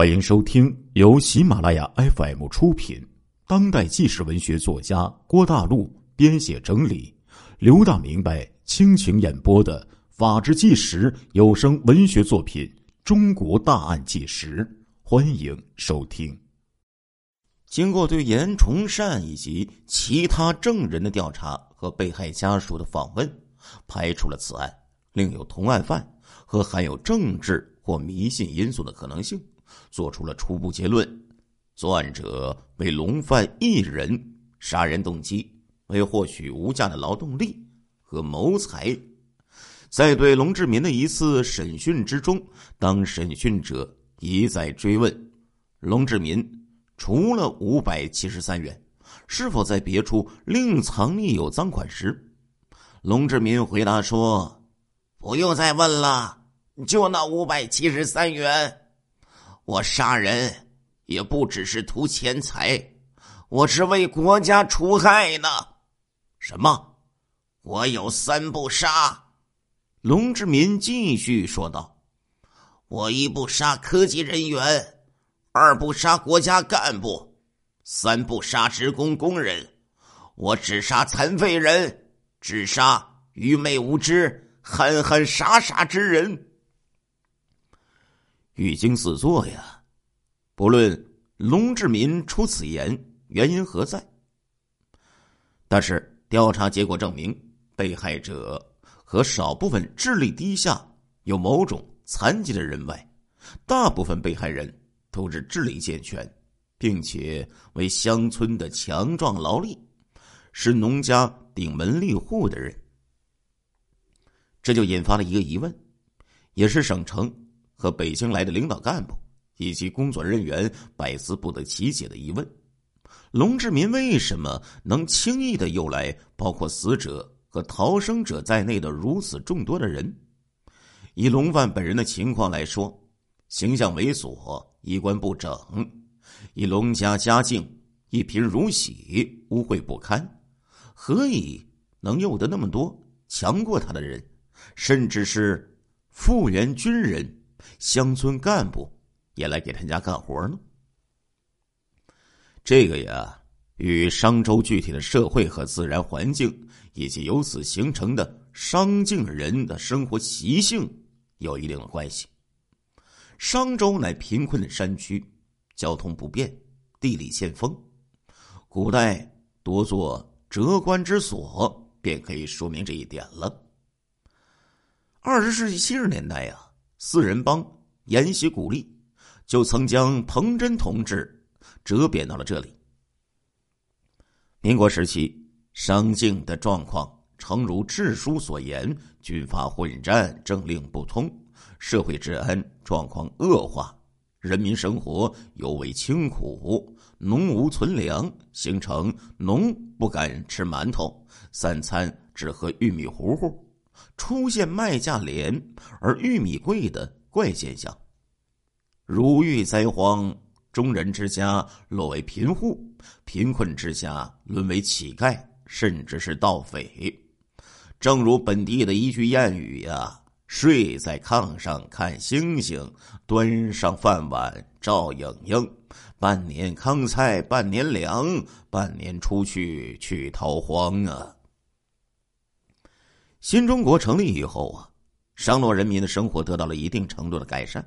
欢迎收听由喜马拉雅 FM 出品、当代纪实文学作家郭大陆编写整理、刘大明白倾情演播的《法制纪实》有声文学作品《中国大案纪实》，欢迎收听。经过对严崇善以及其他证人的调查和被害家属的访问，排除了此案另有同案犯和含有政治或迷信因素的可能性。做出了初步结论：作案者为龙犯一人，杀人动机为获取无价的劳动力和谋财。在对龙志民的一次审讯之中，当审讯者一再追问龙志民除了五百七十三元，是否在别处另藏匿有赃款时，龙志民回答说：“不用再问了，就那五百七十三元。”我杀人也不只是图钱财，我是为国家除害呢。什么？我有三不杀。龙志民继续说道：“我一不杀科级人员，二不杀国家干部，三不杀职工工人。我只杀残废人，只杀愚昧无知、憨憨傻傻之人。”语惊四座呀！不论龙志民出此言原因何在，但是调查结果证明，被害者和少部分智力低下、有某种残疾的人外，大部分被害人都是智力健全，并且为乡村的强壮劳力，是农家顶门立户的人。这就引发了一个疑问，也是省城。和北京来的领导干部以及工作人员百思不得其解的疑问：龙志民为什么能轻易的诱来包括死者和逃生者在内的如此众多的人？以龙范本人的情况来说，形象猥琐，衣冠不整；以龙家家境一贫如洗，污秽不堪，何以能诱得那么多强过他的人，甚至是复员军人？乡村干部也来给他家干活呢。这个呀，与商周具体的社会和自然环境，以及由此形成的商境人的生活习性有一定的关系。商周乃贫困的山区，交通不便，地理欠丰，古代多做折官之所，便可以说明这一点了。二十世纪七十年代呀。四人帮沿袭鼓励，就曾将彭真同志折贬到了这里。民国时期，商境的状况诚如志书所言，军阀混战，政令不通，社会治安状况恶化，人民生活尤为清苦，农无存粮，形成农不敢吃馒头，三餐只喝玉米糊糊。出现麦价廉而玉米贵的怪现象，如遇灾荒，中人之家落为贫户，贫困之家沦为乞丐，甚至是盗匪。正如本地的一句谚语呀：“睡在炕上看星星，端上饭碗照影影。半年糠菜半年粮，半年出去去逃荒啊。”新中国成立以后啊，商洛人民的生活得到了一定程度的改善，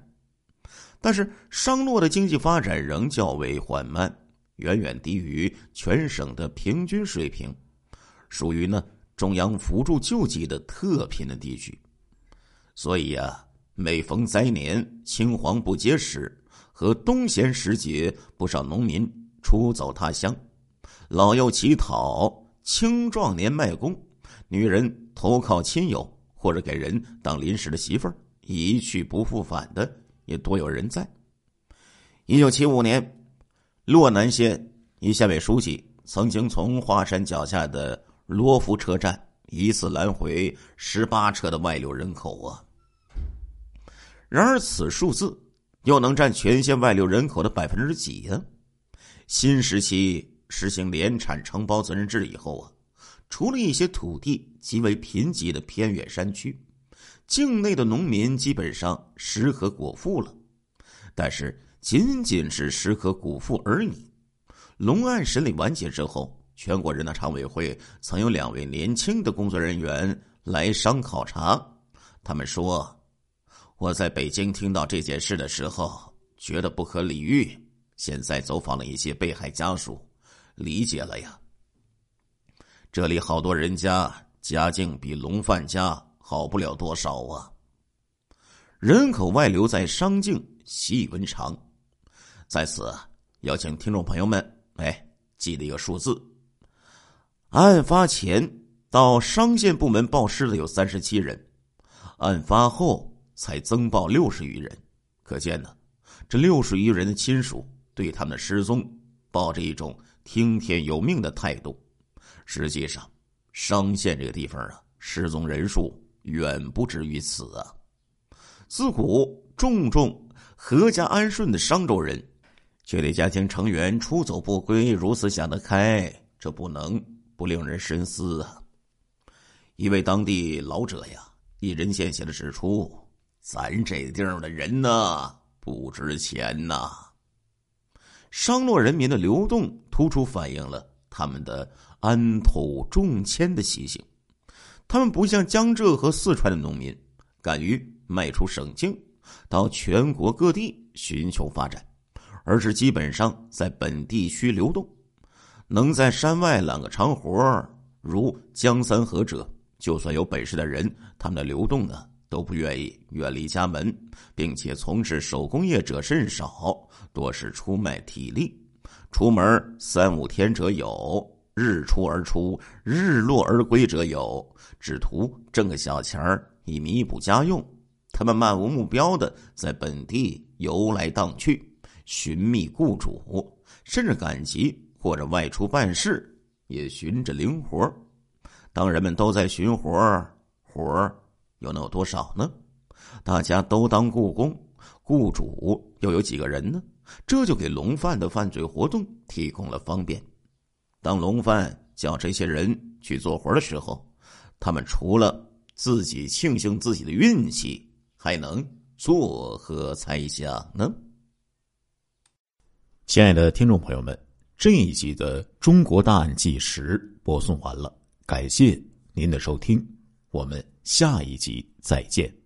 但是商洛的经济发展仍较为缓慢，远远低于全省的平均水平，属于呢中央扶助救济的特贫的地区。所以呀，每逢灾年、青黄不接时和冬闲时节，不少农民出走他乡，老幼乞讨，青壮年卖工。女人投靠亲友，或者给人当临时的媳妇儿，一去不复返的也多有人在。一九七五年，洛南县一县委书记曾经从华山脚下的罗浮车站一次拦回十八车的外流人口啊。然而，此数字又能占全县外流人口的百分之几呢？新时期实行联产承包责任制以后啊。除了一些土地极为贫瘠的偏远山区，境内的农民基本上食和果腹了。但是仅仅是食可果腹而已。龙案审理完结之后，全国人大常委会曾有两位年轻的工作人员来商考察，他们说：“我在北京听到这件事的时候，觉得不可理喻。现在走访了一些被害家属，理解了呀。这里好多人家家境比龙范家好不了多少啊。人口外流在商境习以为常，在此邀请听众朋友们，哎，记得一个数字。”案发前到商县部门报失的有三十七人，案发后才增报六十余人。可见呢，这六十余人的亲属对他们的失踪抱着一种听天由命的态度。实际上，商县这个地方啊，失踪人数远不止于此啊。自古重重阖家安顺的商州人，却对家庭成员出走不归如此想得开，这不能。不令人深思啊！一位当地老者呀，一针见血的指出：“咱这地方的人呢，不值钱呐。”商洛人民的流动，突出反映了他们的安土重迁的习性。他们不像江浙和四川的农民，敢于迈出省境，到全国各地寻求发展，而是基本上在本地区流动。能在山外揽个长活如江三河者，就算有本事的人，他们的流动呢都不愿意远离家门，并且从事手工业者甚少，多是出卖体力，出门三五天者有，日出而出，日落而归者有，只图挣个小钱儿以弥补家用。他们漫无目标的在本地游来荡去，寻觅雇主，甚至赶集。或者外出办事，也寻着零活当人们都在寻活活又能有多少呢？大家都当雇工，雇主又有几个人呢？这就给龙贩的犯罪活动提供了方便。当龙贩叫这些人去做活的时候，他们除了自己庆幸自己的运气，还能作何猜想呢？亲爱的听众朋友们。这一集的《中国大案纪实》播送完了，感谢您的收听，我们下一集再见。